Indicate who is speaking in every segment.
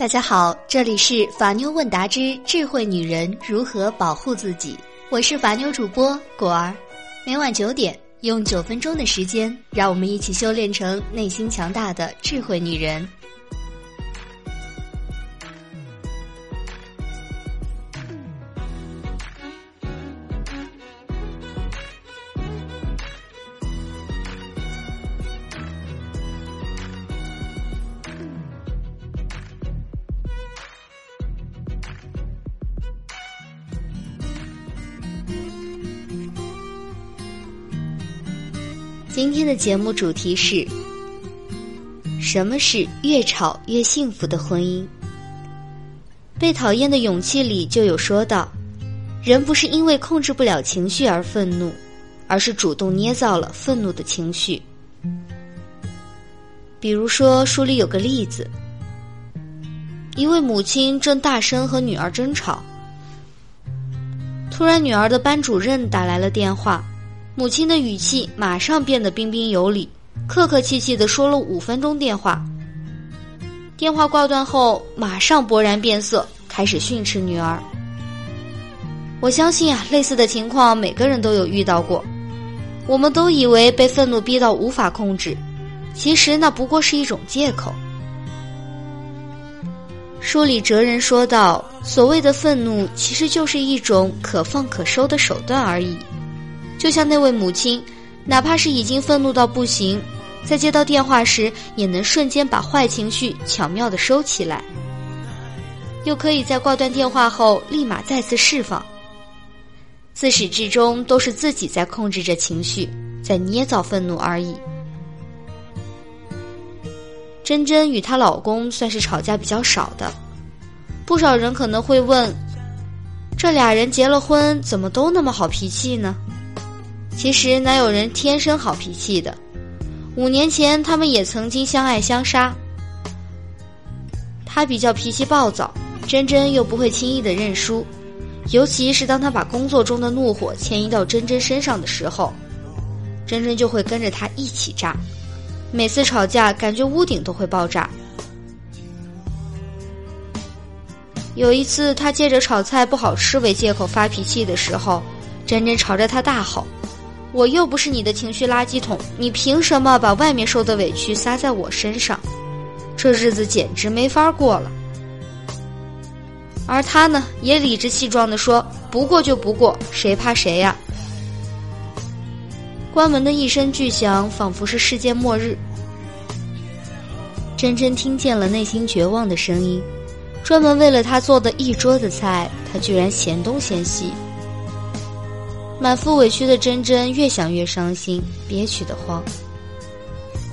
Speaker 1: 大家好，这里是法妞问答之智慧女人如何保护自己，我是法妞主播果儿，每晚九点用九分钟的时间，让我们一起修炼成内心强大的智慧女人。今天的节目主题是：什么是越吵越幸福的婚姻？被讨厌的勇气里就有说到，人不是因为控制不了情绪而愤怒，而是主动捏造了愤怒的情绪。比如说，书里有个例子：一位母亲正大声和女儿争吵，突然女儿的班主任打来了电话。母亲的语气马上变得彬彬有礼，客客气气的说了五分钟电话。电话挂断后，马上勃然变色，开始训斥女儿。我相信啊，类似的情况每个人都有遇到过。我们都以为被愤怒逼到无法控制，其实那不过是一种借口。书里哲人说道：“所谓的愤怒，其实就是一种可放可收的手段而已。”就像那位母亲，哪怕是已经愤怒到不行，在接到电话时，也能瞬间把坏情绪巧妙的收起来，又可以在挂断电话后立马再次释放。自始至终都是自己在控制着情绪，在捏造愤怒而已。珍珍与她老公算是吵架比较少的，不少人可能会问：这俩人结了婚，怎么都那么好脾气呢？其实哪有人天生好脾气的？五年前他们也曾经相爱相杀。他比较脾气暴躁，珍珍又不会轻易的认输，尤其是当他把工作中的怒火迁移到珍珍身上的时候，珍珍就会跟着他一起炸。每次吵架，感觉屋顶都会爆炸。有一次，他借着炒菜不好吃为借口发脾气的时候，珍珍朝着他大吼。我又不是你的情绪垃圾桶，你凭什么把外面受的委屈撒在我身上？这日子简直没法过了。而他呢，也理直气壮地说：“不过就不过，谁怕谁呀？”关门的一声巨响，仿佛是世界末日。真真听见了内心绝望的声音，专门为了他做的一桌子菜，他居然嫌东嫌西。满腹委屈的珍珍越想越伤心，憋屈的慌。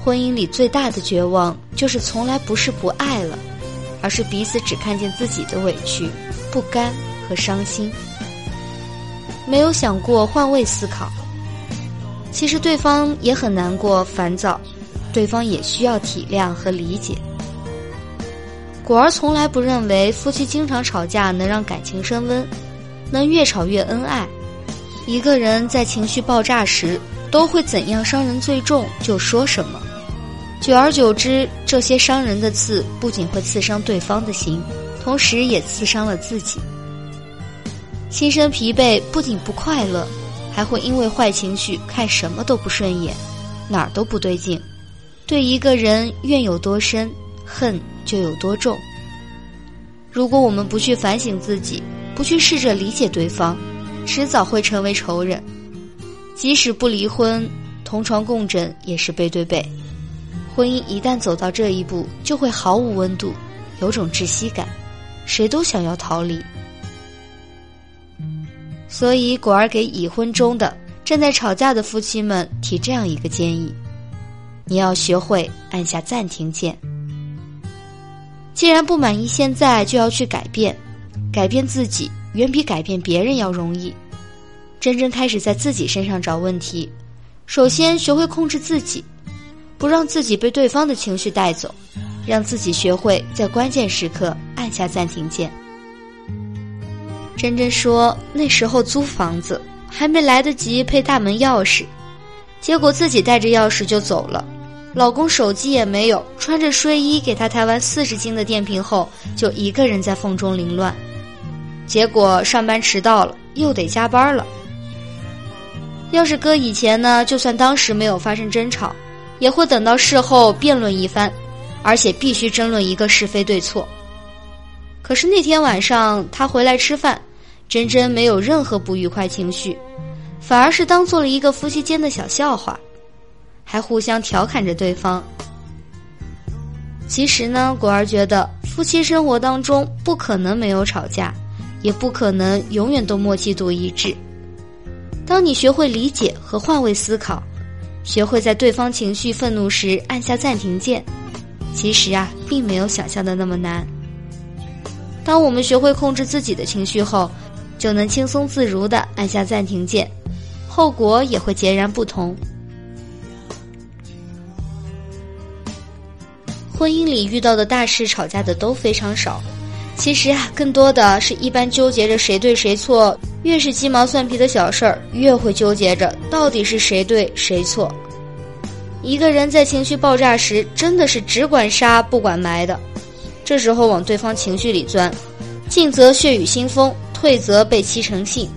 Speaker 1: 婚姻里最大的绝望，就是从来不是不爱了，而是彼此只看见自己的委屈、不甘和伤心，没有想过换位思考。其实对方也很难过、烦躁，对方也需要体谅和理解。果儿从来不认为夫妻经常吵架能让感情升温，能越吵越恩爱。一个人在情绪爆炸时，都会怎样伤人最重就说什么，久而久之，这些伤人的刺不仅会刺伤对方的心，同时也刺伤了自己。心生疲惫，不仅不快乐，还会因为坏情绪看什么都不顺眼，哪儿都不对劲。对一个人怨有多深，恨就有多重。如果我们不去反省自己，不去试着理解对方。迟早会成为仇人，即使不离婚，同床共枕也是背对背。婚姻一旦走到这一步，就会毫无温度，有种窒息感，谁都想要逃离。所以，果儿给已婚中的正在吵架的夫妻们提这样一个建议：你要学会按下暂停键。既然不满意现在，就要去改变，改变自己。远比改变别人要容易。真正开始在自己身上找问题，首先学会控制自己，不让自己被对方的情绪带走，让自己学会在关键时刻按下暂停键。真真说，那时候租房子还没来得及配大门钥匙，结果自己带着钥匙就走了，老公手机也没有，穿着睡衣给他抬完四十斤的电瓶后，就一个人在风中凌乱，结果上班迟到了，又得加班了。要是搁以前呢，就算当时没有发生争吵，也会等到事后辩论一番，而且必须争论一个是非对错。可是那天晚上他回来吃饭，真真没有任何不愉快情绪，反而是当做了一个夫妻间的小笑话。还互相调侃着对方。其实呢，果儿觉得夫妻生活当中不可能没有吵架，也不可能永远都默契度一致。当你学会理解和换位思考，学会在对方情绪愤怒时按下暂停键，其实啊，并没有想象的那么难。当我们学会控制自己的情绪后，就能轻松自如的按下暂停键，后果也会截然不同。婚姻里遇到的大事吵架的都非常少，其实啊，更多的是一般纠结着谁对谁错。越是鸡毛蒜皮的小事儿，越会纠结着到底是谁对谁错。一个人在情绪爆炸时，真的是只管杀不管埋的。这时候往对方情绪里钻，进则血雨腥风，退则被欺成性。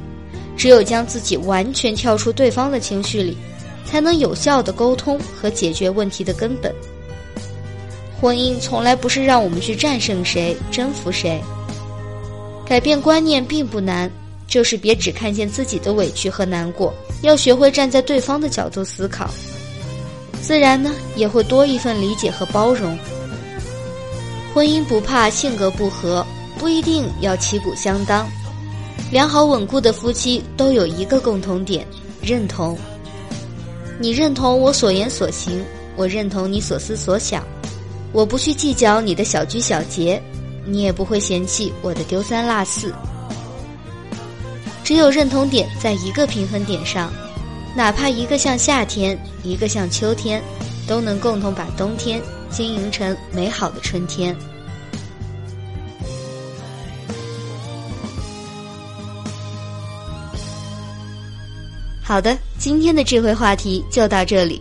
Speaker 1: 只有将自己完全跳出对方的情绪里，才能有效的沟通和解决问题的根本。婚姻从来不是让我们去战胜谁、征服谁。改变观念并不难，就是别只看见自己的委屈和难过，要学会站在对方的角度思考，自然呢也会多一份理解和包容。婚姻不怕性格不合，不一定要旗鼓相当。良好稳固的夫妻都有一个共同点：认同。你认同我所言所行，我认同你所思所想。我不去计较你的小居小节，你也不会嫌弃我的丢三落四。只有认同点在一个平衡点上，哪怕一个像夏天，一个像秋天，都能共同把冬天经营成美好的春天。好的，今天的智慧话题就到这里。